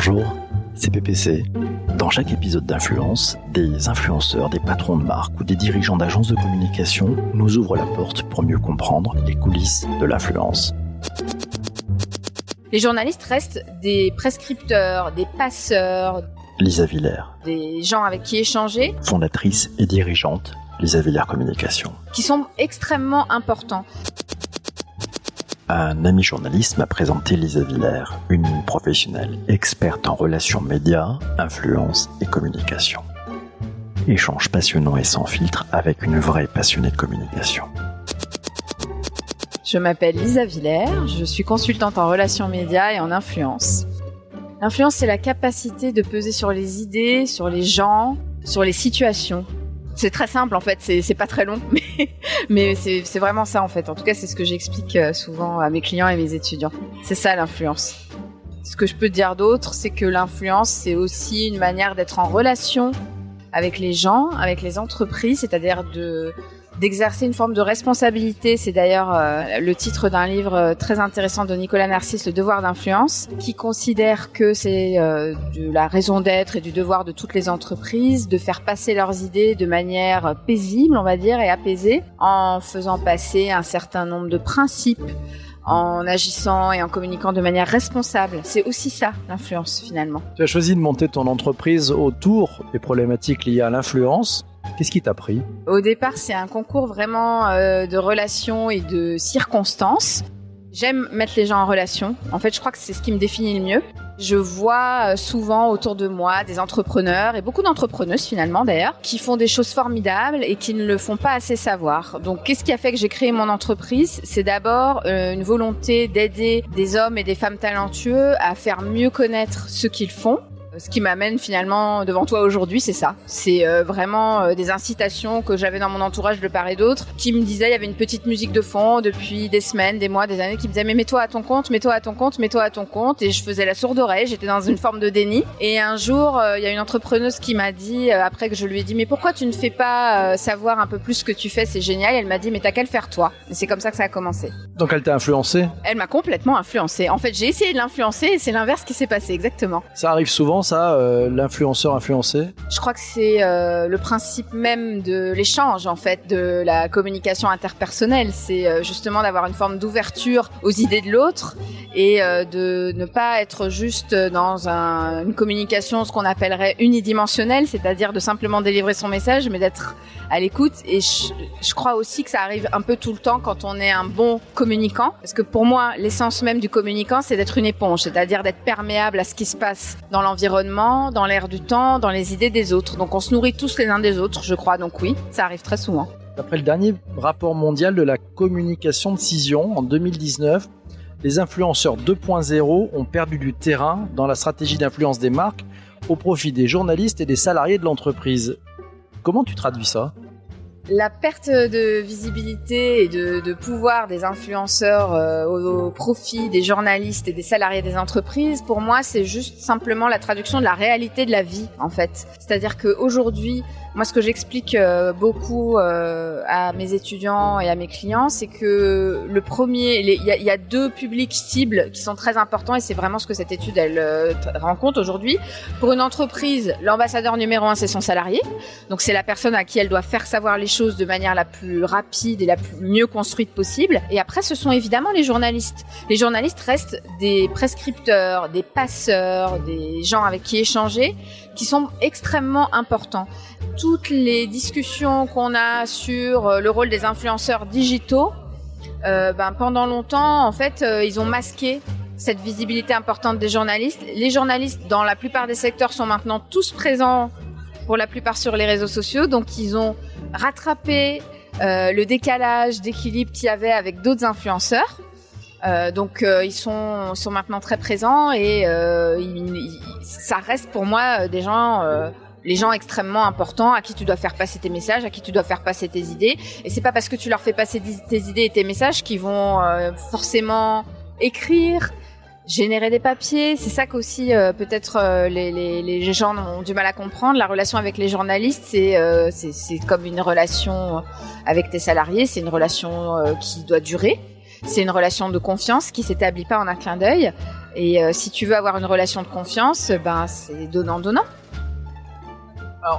Bonjour, c'est PPC. Dans chaque épisode d'Influence, des influenceurs, des patrons de marque ou des dirigeants d'agences de communication nous ouvrent la porte pour mieux comprendre les coulisses de l'influence. Les journalistes restent des prescripteurs, des passeurs. Lisa Villers. Des gens avec qui échanger. Fondatrice et dirigeante, Lisa Villers Communication. Qui sont extrêmement importants. Un ami journaliste m'a présenté Lisa Villers, une professionnelle experte en relations médias, influence et communication. Échange passionnant et sans filtre avec une vraie passionnée de communication. Je m'appelle Lisa Villers, je suis consultante en relations médias et en influence. L'influence, c'est la capacité de peser sur les idées, sur les gens, sur les situations c'est très simple en fait, c'est pas très long, mais, mais c'est vraiment ça en fait. En tout cas, c'est ce que j'explique euh, souvent à mes clients et mes étudiants. C'est ça l'influence. Ce que je peux dire d'autre, c'est que l'influence, c'est aussi une manière d'être en relation avec les gens, avec les entreprises, c'est-à-dire de d'exercer une forme de responsabilité. C'est d'ailleurs euh, le titre d'un livre euh, très intéressant de Nicolas Narcisse, Le devoir d'influence, qui considère que c'est euh, de la raison d'être et du devoir de toutes les entreprises de faire passer leurs idées de manière paisible, on va dire, et apaisée, en faisant passer un certain nombre de principes en agissant et en communiquant de manière responsable. C'est aussi ça, l'influence, finalement. Tu as choisi de monter ton entreprise autour des problématiques liées à l'influence. Qu'est-ce qui t'a pris? Au départ, c'est un concours vraiment euh, de relations et de circonstances. J'aime mettre les gens en relation. En fait, je crois que c'est ce qui me définit le mieux. Je vois euh, souvent autour de moi des entrepreneurs et beaucoup d'entrepreneuses finalement d'ailleurs qui font des choses formidables et qui ne le font pas assez savoir. Donc, qu'est-ce qui a fait que j'ai créé mon entreprise? C'est d'abord euh, une volonté d'aider des hommes et des femmes talentueux à faire mieux connaître ce qu'ils font ce qui m'amène finalement devant toi aujourd'hui, c'est ça. C'est euh, vraiment euh, des incitations que j'avais dans mon entourage de part et d'autre, qui me disaient, il y avait une petite musique de fond depuis des semaines, des mois, des années, qui me disaient, mais mets-toi à ton compte, mets-toi à ton compte, mets-toi à ton compte. Et je faisais la sourde oreille, j'étais dans une forme de déni. Et un jour, euh, il y a une entrepreneuse qui m'a dit, après que je lui ai dit, mais pourquoi tu ne fais pas savoir un peu plus ce que tu fais, c'est génial. elle m'a dit, mais t'as qu'à le faire toi. Et c'est comme ça que ça a commencé. Donc elle t'a influencé? Elle m'a complètement influencé. En fait, j'ai essayé de l'influencer et c'est l'inverse qui s'est passé, exactement. Ça arrive souvent, ça, euh, l'influenceur influencé Je crois que c'est euh, le principe même de l'échange, en fait, de la communication interpersonnelle. C'est euh, justement d'avoir une forme d'ouverture aux idées de l'autre et de ne pas être juste dans une communication, ce qu'on appellerait unidimensionnelle, c'est-à-dire de simplement délivrer son message, mais d'être à l'écoute. Et je, je, crois aussi que ça arrive un peu tout le temps quand on est un bon communicant, parce que pour moi, l'essence même du communicant, c'est d'être une éponge, c'est-à-dire d'être perméable à ce qui se passe dans l'environnement, dans l'air du temps, dans les idées des autres. Donc on se nourrit tous les uns des autres, je crois. Donc oui, ça arrive très souvent. D'après le dernier rapport mondial de la communication de Cision en 2019, les influenceurs 2.0 ont perdu du terrain dans la stratégie d'influence des marques au profit des journalistes et des salariés de l'entreprise. Comment tu traduis ça? La perte de visibilité et de, pouvoir des influenceurs euh, au, profit des journalistes et des salariés des entreprises, pour moi, c'est juste simplement la traduction de la réalité de la vie, en fait. C'est-à-dire qu'aujourd'hui, moi, ce que j'explique euh, beaucoup euh, à mes étudiants et à mes clients, c'est que le premier, il y, a, deux publics cibles qui sont très importants et c'est vraiment ce que cette étude elle euh, rencontre aujourd'hui. Pour une entreprise, l'ambassadeur numéro un, c'est son salarié. Donc c'est la personne à qui elle doit faire savoir les choses de manière la plus rapide et la plus mieux construite possible. Et après, ce sont évidemment les journalistes. Les journalistes restent des prescripteurs, des passeurs, des gens avec qui échanger, qui sont extrêmement importants toutes les discussions qu'on a sur euh, le rôle des influenceurs digitaux, euh, ben, pendant longtemps, en fait, euh, ils ont masqué cette visibilité importante des journalistes. Les journalistes, dans la plupart des secteurs, sont maintenant tous présents, pour la plupart sur les réseaux sociaux, donc ils ont rattrapé le décalage d'équilibre qu'il y avait avec d'autres influenceurs. donc ils sont, sont maintenant très présents et ça reste pour moi des gens les gens extrêmement importants à qui tu dois faire passer tes messages, à qui tu dois faire passer tes idées. Et c'est pas parce que tu leur fais passer tes idées et tes messages qu'ils vont euh, forcément écrire, générer des papiers. C'est ça qu'aussi euh, peut-être euh, les, les, les, gens ont du mal à comprendre. La relation avec les journalistes, c'est c'est comme une relation avec tes salariés. C'est une relation qui doit durer. C'est une relation de confiance qui s'établit pas en un clin d'œil. Et euh, si tu veux avoir une relation de confiance, ben c'est donnant-donnant.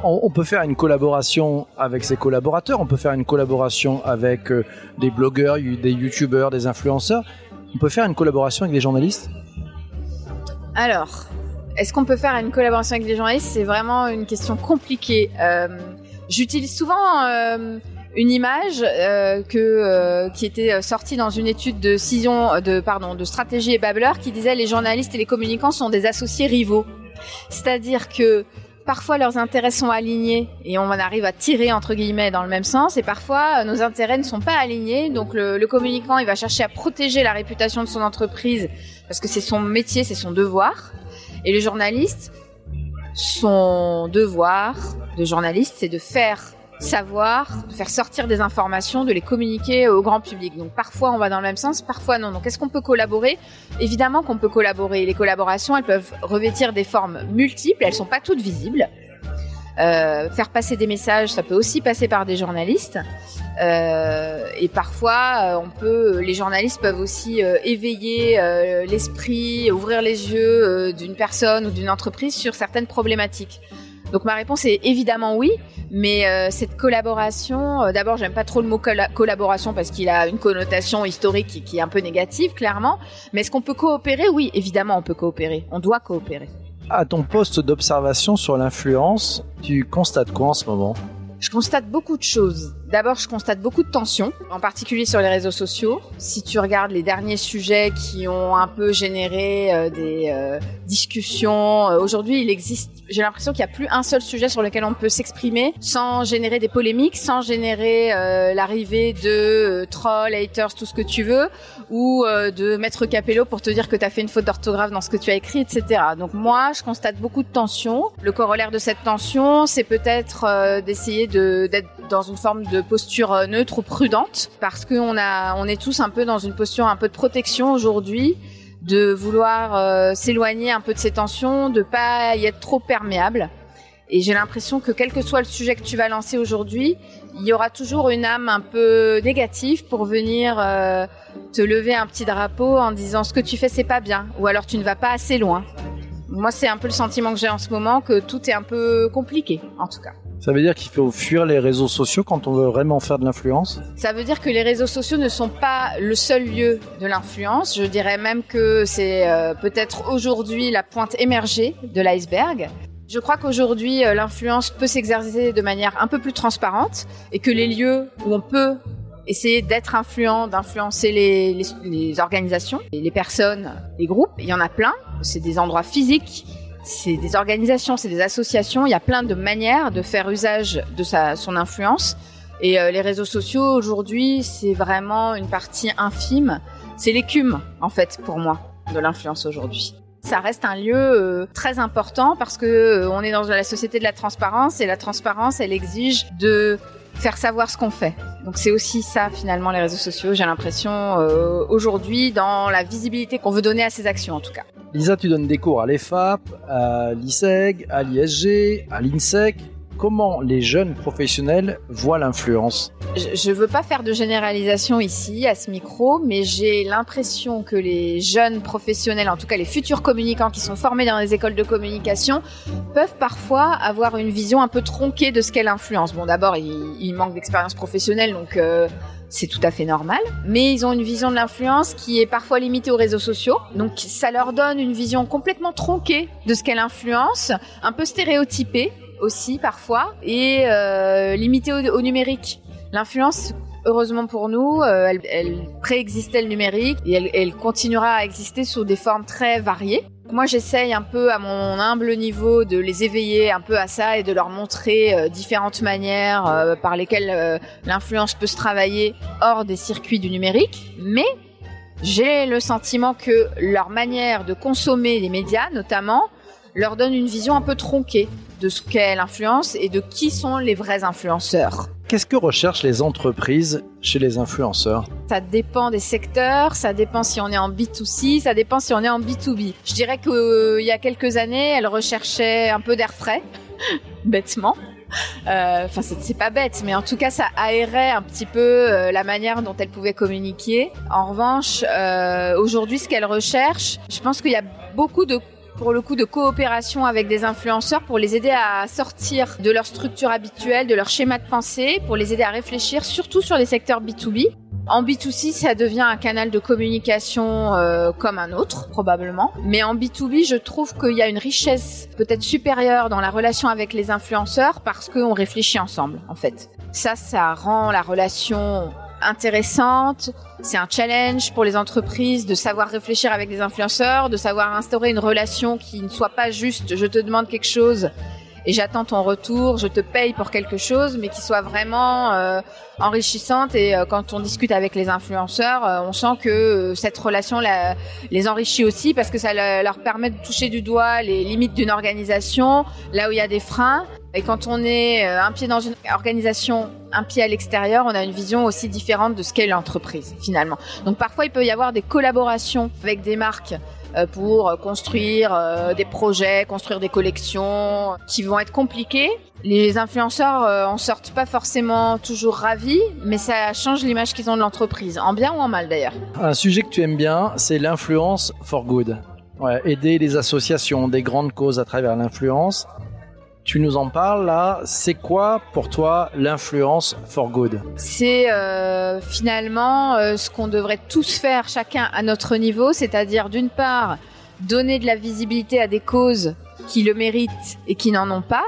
On, on peut faire une collaboration avec ses collaborateurs, on peut faire une collaboration avec euh, des blogueurs, des youtubeurs, des influenceurs. On peut faire une collaboration avec des journalistes? Alors, est-ce qu'on peut faire une collaboration avec des journalistes? C'est vraiment une question compliquée. Euh, J'utilise souvent euh, une image euh, qui était sortie dans une étude de Cision, de pardon, de stratégie et Babler, qui disait les journalistes et les communicants sont des associés rivaux. C'est-à-dire que parfois leurs intérêts sont alignés et on arrive à tirer entre guillemets dans le même sens et parfois nos intérêts ne sont pas alignés. Donc le, le, communicant il va chercher à protéger la réputation de son entreprise parce que c'est son métier c'est son devoir. Et le journaliste son devoir de journaliste c'est de faire savoir, faire sortir des informations, de les communiquer au grand public. Donc parfois on va dans le même sens, parfois non. Donc est-ce qu'on peut collaborer? Évidemment qu'on peut collaborer. Les collaborations, elles peuvent revêtir des formes multiples, elles sont pas toutes visibles. Euh, faire passer des messages, ça peut aussi passer par des journalistes. Euh, et parfois, euh, on peut, les journalistes peuvent aussi euh, éveiller euh, l'esprit, ouvrir les yeux d'une personne ou d'une entreprise sur certaines problématiques. Donc ma réponse est évidemment oui, mais euh, cette collaboration, euh, d'abord j'aime pas trop le mot colla collaboration parce qu'il a une connotation historique qui, qui, est un peu négative clairement, mais est-ce qu'on peut coopérer? Oui, évidemment on peut coopérer, on doit coopérer. À ton poste d'observation sur l'influence, tu constates quoi en ce moment? Je constate beaucoup de choses. D'abord, je constate beaucoup de tensions, en particulier sur les réseaux sociaux. Si tu regardes les derniers sujets qui ont un peu généré euh, des euh, discussions, euh, aujourd'hui, il existe, j'ai l'impression qu'il n'y a plus un seul sujet sur lequel on peut s'exprimer sans générer des polémiques, sans générer euh, l'arrivée de euh, trolls, haters, tout ce que tu veux, ou de Maître Capello pour te dire que tu as fait une faute d'orthographe dans ce que tu as écrit, etc. Donc moi, je constate beaucoup de tensions. Le corollaire de cette tension, c'est peut-être d'essayer d'être dans une forme de posture euh, neutre ou prudente parce qu'on a, on est tous un peu dans une posture un peu de protection aujourd'hui, de vouloir euh, s'éloigner un peu de ces tensions, de pas y être trop perméable. Et j'ai l'impression que quel que soit le sujet que tu vas lancer aujourd'hui, il y aura toujours une âme un peu négative pour venir euh, te lever un petit drapeau en disant ce que tu fais c'est pas bien ou alors tu ne vas pas assez loin. Moi c'est un peu le sentiment que j'ai en ce moment que tout est un peu compliqué en tout cas. Ça veut dire qu'il faut fuir les réseaux sociaux quand on veut vraiment faire de l'influence Ça veut dire que les réseaux sociaux ne sont pas le seul lieu de l'influence. Je dirais même que c'est euh, peut-être aujourd'hui la pointe émergée de l'iceberg. Je crois qu'aujourd'hui, euh, l'influence peut s'exercer de manière un peu plus transparente et que les lieux où on peut essayer d'être influent, d'influencer les, organisations, les personnes, les groupes, il y en a plein. C'est des endroits physiques c'est des organisations, c'est des associations. Il y a plein de manières de faire usage de sa, son influence. Et euh, les réseaux sociaux aujourd'hui, c'est vraiment une partie infime. C'est l'écume, en fait, pour moi, de l'influence aujourd'hui. Ça reste un lieu euh, très important parce que euh, on est dans la société de la transparence et la transparence, elle exige de faire savoir ce qu'on fait. Donc c'est aussi ça finalement les réseaux sociaux, j'ai l'impression euh, aujourd'hui dans la visibilité qu'on veut donner à ces actions en tout cas. Lisa, tu donnes des cours à l'EFAP, à l'ISEG, à l'ISG, à l'INSEC comment les jeunes professionnels voient l'influence? Je ne veux pas faire de généralisation ici, à ce micro, mais j'ai l'impression que les jeunes professionnels, en tout cas les futurs communicants qui sont formés dans les écoles de communication, peuvent parfois avoir une vision un peu tronquée de ce qu'est l'influence. Bon, d'abord, ils, manquent d'expérience professionnelle, donc... Euh, c'est tout à fait normal, mais ils ont une vision de l'influence qui est parfois limitée aux réseaux sociaux. Donc ça leur donne une vision complètement tronquée de ce qu'est l'influence, un peu stéréotypée aussi parfois et euh, limitée au, numérique. L'influence heureusement pour nous, euh, elle, elle, préexistait le numérique et elle, elle, continuera à exister sous des formes très variées. Moi, j'essaye un peu à mon humble niveau de les éveiller un peu à ça et de leur montrer euh, différentes manières euh, par lesquelles euh, l'influence peut se travailler hors des circuits du numérique. Mais j'ai le sentiment que leur manière de consommer les médias, notamment, leur donne une vision un peu tronquée de ce qu'est l'influence et de qui sont les vrais influenceurs. Qu'est-ce que recherchent les entreprises chez les influenceurs Ça dépend des secteurs, ça dépend si on est en B2C, ça dépend si on est en B2B. Je dirais qu'il euh, y a quelques années, elles recherchaient un peu d'air frais, bêtement. Euh, enfin, c'est pas bête, mais en tout cas, ça aérait un petit peu euh, la manière dont elle pouvait communiquer. En revanche, euh, aujourd'hui, ce qu'elle recherche, je pense qu'il y a beaucoup de pour le coup de coopération avec des influenceurs pour les aider à sortir de leur structure habituelle, de leur schéma de pensée, pour les aider à réfléchir surtout sur les secteurs B2B en B2C, ça devient un canal de communication euh, comme un autre, probablement. Mais en B2B, je trouve qu'il y a une richesse peut-être supérieure dans la relation avec les influenceurs parce qu'on réfléchit ensemble, en fait. Ça, ça rend la relation intéressante. C'est un challenge pour les entreprises de savoir réfléchir avec des influenceurs, de savoir instaurer une relation qui ne soit pas juste je te demande quelque chose et j'attends ton retour, je te paye pour quelque chose, mais qui soit vraiment euh, enrichissante. Et euh, quand on discute avec les influenceurs, euh, on sent que cette relation la, les enrichit aussi parce que ça leur permet de toucher du doigt les limites d'une organisation, là où il y a des freins. Et quand on est un pied dans une organisation, un pied à l'extérieur, on a une vision aussi différente de ce qu'est l'entreprise finalement. Donc parfois il peut y avoir des collaborations avec des marques euh, pour construire euh, des projets, construire des collections qui vont être compliquées. Les influenceurs euh, en sortent pas forcément toujours ravis, mais ça change l'image qu'ils ont de l'entreprise, en bien ou en mal d'ailleurs. Un sujet que tu aimes bien, c'est l'influence for good. Aider les associations, des grandes causes à travers l'influence tu nous en parles là. C'est quoi pour toi l'influence for good? C'est euh, finalement euh, ce qu'on devrait tous faire chacun à notre niveau, c'est-à-dire d'une part donner de la visibilité à des causes qui le méritent et qui n'en ont pas,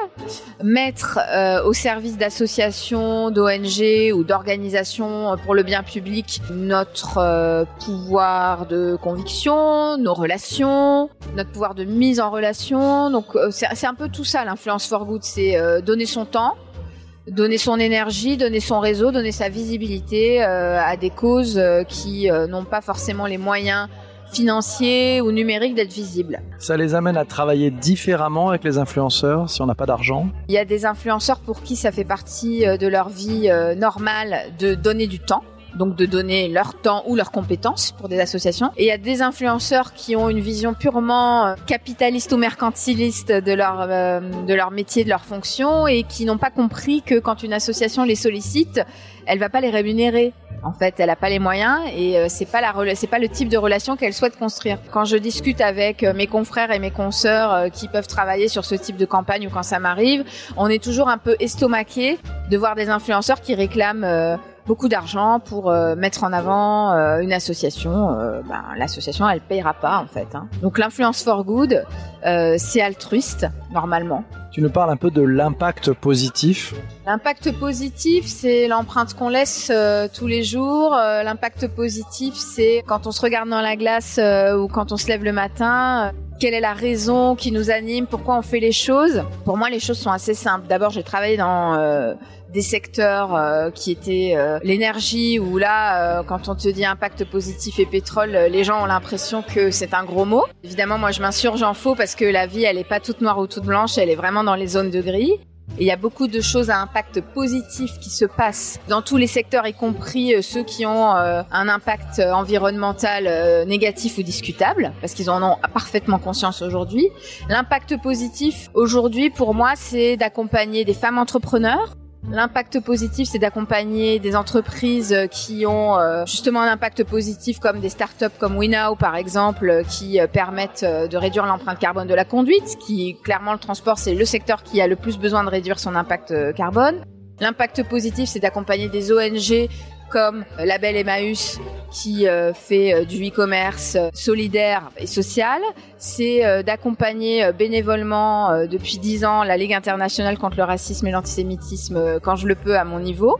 mettre euh, au service d'associations, d'ONG ou d'organisations pour le bien public notre euh, pouvoir de conviction, nos relations, notre pouvoir de mise en relation. Donc euh, c'est un peu tout ça l'influence for good, c'est donner son temps, donner son énergie, donner son réseau, donner sa visibilité à des causes qui n'ont pas forcément les moyens financier ou numérique d'être visible. Ça les amène à travailler différemment avec les influenceurs si on n'a pas d'argent Il y a des influenceurs pour qui ça fait partie euh, de leur vie euh, normale de donner du temps donc de donner leur temps ou leurs compétences pour des associations. Et il y a des influenceurs qui ont une vision purement euh, capitaliste ou mercantiliste de leur de leur métier, de leur fonction, et qui n'ont pas compris que quand une association les sollicite, elle va pas les rémunérer. En fait, elle a pas les moyens et euh, c'est pas la c'est pas le type de relation qu'elle souhaite construire. Quand je discute avec euh, mes confrères et mes consoeurs euh, qui peuvent travailler sur ce type de campagne ou quand ça m'arrive, on est toujours un peu estomaqué de voir des influenceurs qui réclament beaucoup d'argent pour mettre en avant une association. ben, l'association, elle payera pas en fait. Hein. Donc l'influence for good, c'est altruiste normalement. Tu nous parles un peu de l'impact positif. L'impact positif, c'est l'empreinte qu'on laisse euh, tous les jours. Euh, l'impact positif, c'est quand on se regarde dans la glace euh, ou quand on se lève le matin. Quelle est la raison qui nous anime Pourquoi on fait les choses. Pour moi, les choses sont assez simples. D'abord, j'ai travaillé dans des secteurs euh, qui étaient euh, l'énergie où là euh, quand on te dit impact positif et pétrole les gens ont l'impression que c'est un gros mot. Évidemment moi je m'insurge en faux parce que la vie elle est pas toute noire ou toute blanche. Elle est vraiment dans les zones de gris il y a beaucoup de choses à impact positif qui se passent dans tous les secteurs, y compris ceux qui ont un impact environnemental négatif ou discutable, parce qu'ils en ont parfaitement conscience aujourd'hui. L'impact positif aujourd'hui, pour moi, c'est d'accompagner des femmes entrepreneurs L'impact positif, c'est d'accompagner des entreprises qui ont euh, justement un impact positif, comme des startups comme WeNow par exemple, qui euh, permettent euh, de réduire l'empreinte carbone de la conduite. Qui clairement le transport, c'est le secteur qui a le plus besoin de réduire son impact carbone. L'impact positif, c'est d'accompagner des ONG comme Label Emmaüs qui euh, fait euh, du e-commerce euh, solidaire et social. C'est d'accompagner bénévolement depuis dix ans la Ligue internationale contre le racisme et l'antisémitisme quand je le peux à mon niveau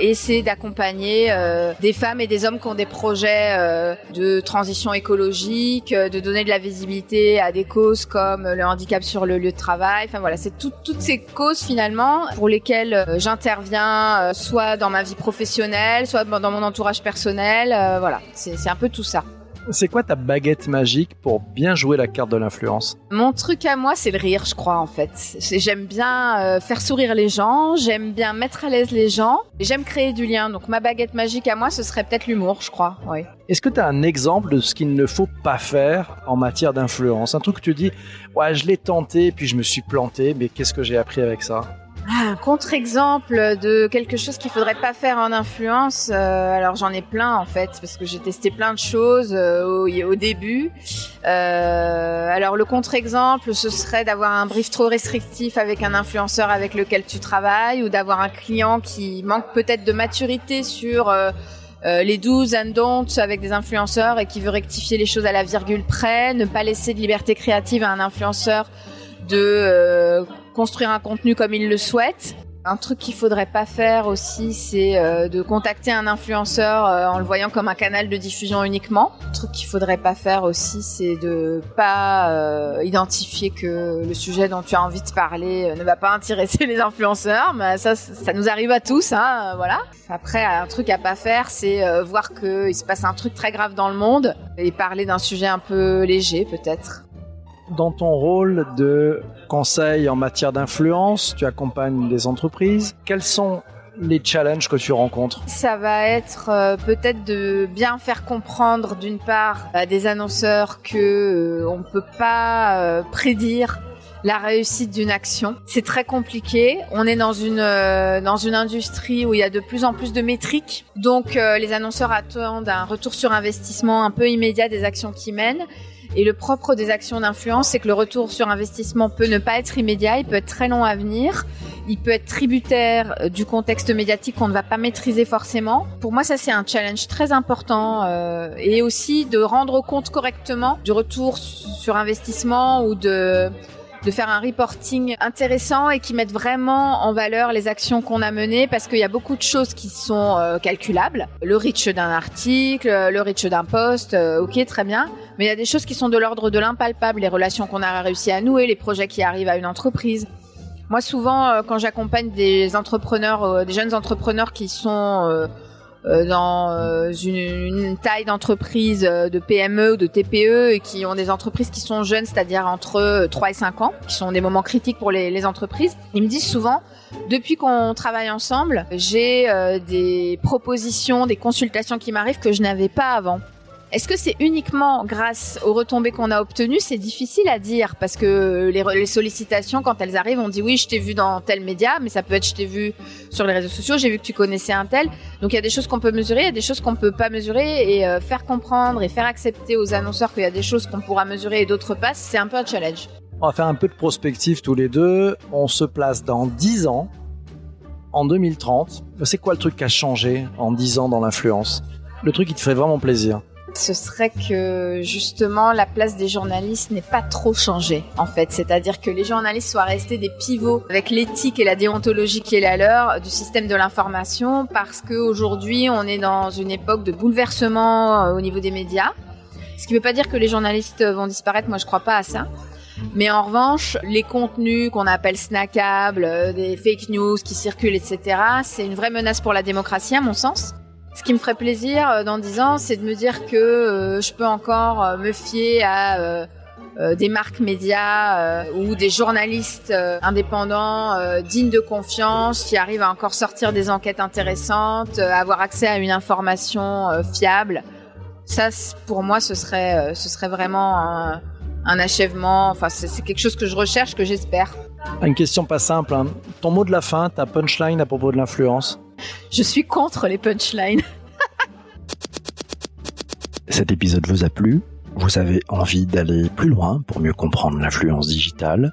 et c'est d'accompagner euh, des femmes et des hommes qui ont des projets euh, de transition écologique, euh, de donner de la visibilité à des causes comme le handicap sur le lieu de travail. Enfin voilà, c'est toutes ces causes finalement pour lesquelles j'interviens soit dans ma vie professionnelle, soit dans mon entourage personnel. voilà, c'est un peu tout ça. C'est quoi ta baguette magique pour bien jouer la carte de l'influence Mon truc à moi, c'est le rire, je crois, en fait. J'aime bien euh, faire sourire les gens, j'aime bien mettre à l'aise les gens, et j'aime créer du lien. Donc ma baguette magique à moi, ce serait peut-être l'humour, je crois. Oui. Est-ce que tu as un exemple de ce qu'il ne faut pas faire en matière d'influence? Un truc que tu dis, ouais, je l'ai tenté, puis je me suis planté, mais qu'est-ce que j'ai appris avec ça? Ah, un contre-exemple de quelque chose qu'il faudrait pas faire en influence. euh, alors j'en ai plein en fait parce que j'ai testé plein de choses euh, au, au début. Euh, alors le contre-exemple, ce serait d'avoir un brief trop restrictif avec un influenceur avec lequel tu travailles ou d'avoir un client qui manque peut-être de maturité sur euh, euh, les do's and don'ts avec des influenceurs et qui veut rectifier les choses à la virgule près, ne pas laisser de liberté créative à un influenceur de euh, construire un contenu comme il le souhaite. Un truc qu'il faudrait pas faire aussi, c'est euh, de contacter un influenceur euh, en le voyant comme un canal de diffusion uniquement. Un truc qu'il faudrait pas faire aussi, c'est de pas euh, identifier que le sujet dont tu as envie de parler ne va pas intéresser les influenceurs. Mais ça, ça nous arrive à tous, hein, voilà. Après, un truc à pas faire, c'est voir qu'il se passe un truc très grave dans le monde et parler d'un sujet un peu léger, peut-être. Dans ton rôle de conseil en matière d'influence, tu accompagnes des entreprises. Quels sont les challenges que tu rencontres Ça va être euh, peut-être de bien faire comprendre d'une part à des annonceurs que euh, on peut pas euh, prédire la réussite d'une action. C'est très compliqué. On est dans une euh, dans une industrie où il y a de plus en plus de métriques. Donc euh, les annonceurs attendent un retour sur investissement un peu immédiat des actions qu'ils mènent. Et le propre des actions d'influence, c'est que le retour sur investissement peut ne pas être immédiat, il peut être très long à venir, il peut être tributaire euh, du contexte médiatique qu'on ne va pas maîtriser forcément. Pour moi, ça c'est un challenge très important euh, et aussi de rendre compte correctement du retour sur investissement ou de de faire un reporting intéressant et qui mette vraiment en valeur les actions qu'on a menées parce qu'il y a beaucoup de choses qui sont euh, calculables. Le reach d'un article, le reach d'un post, euh, ok, très bien. Mais il y a des choses qui sont de l'ordre de l'impalpable, les relations qu'on a réussi à nouer, les projets qui arrivent à une entreprise. Moi, souvent, euh, quand j'accompagne des entrepreneurs, euh, des jeunes entrepreneurs qui sont euh, dans une, taille d'entreprise de PME ou de TPE et qui ont des entreprises qui sont jeunes, c'est-à-dire entre euh, 3 et 5 ans, qui sont des moments critiques pour les, entreprises. Ils me disent souvent, depuis qu'on travaille ensemble, j'ai des propositions, des consultations qui m'arrivent que je n'avais pas avant. Est-ce que c'est uniquement grâce aux retombées qu'on a obtenues? C'est difficile à dire parce que les, sollicitations, quand elles arrivent, on dit oui, je t'ai vu dans tel média, mais ça peut être je t'ai vu sur les réseaux sociaux, j'ai vu que tu connaissais un tel. Donc il y a des choses qu'on peut mesurer, il y a des choses qu'on peut pas mesurer et euh, faire comprendre et faire accepter aux annonceurs qu'il y a des choses qu'on pourra mesurer et d'autres pas, c'est un peu un challenge. On va faire un peu de prospective tous les deux. On se place dans 10 ans, en 2030. C'est quoi le truc qui a changé en 10 ans dans l'influence? Le truc qui te ferait vraiment plaisir? Ce serait que justement la place des journalistes n'ait pas trop changé en fait, c'est-à-dire que les journalistes soient restés des pivots avec l'éthique et la déontologie qui est la leur du système de l'information parce qu'aujourd'hui on est dans une époque de bouleversement au niveau des médias. Ce qui ne veut pas dire que les journalistes vont disparaître, moi je crois pas à ça. Mais en revanche, les contenus qu'on appelle snackables, des fake news qui circulent, etc., c'est une vraie menace pour la démocratie à mon sens. Ce qui me ferait plaisir euh, dans 10 ans, c'est de me dire que euh, je peux encore euh, me fier à des marques médias ou des journalistes indépendants dignes de confiance qui arrivent à encore sortir des enquêtes intéressantes, avoir accès à une information fiable. Ça, pour moi, ce serait, ce serait vraiment un, achèvement. Enfin, c'est quelque chose que je recherche, que j'espère. Une question pas simple. Hein. Ton mot de la fin, ta punchline à propos de l'influence je suis contre les punchlines. Cet épisode vous a plu? Vous avez envie d'aller plus loin pour mieux comprendre l'influence digitale?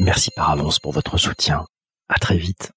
Merci par avance pour votre soutien. À très vite.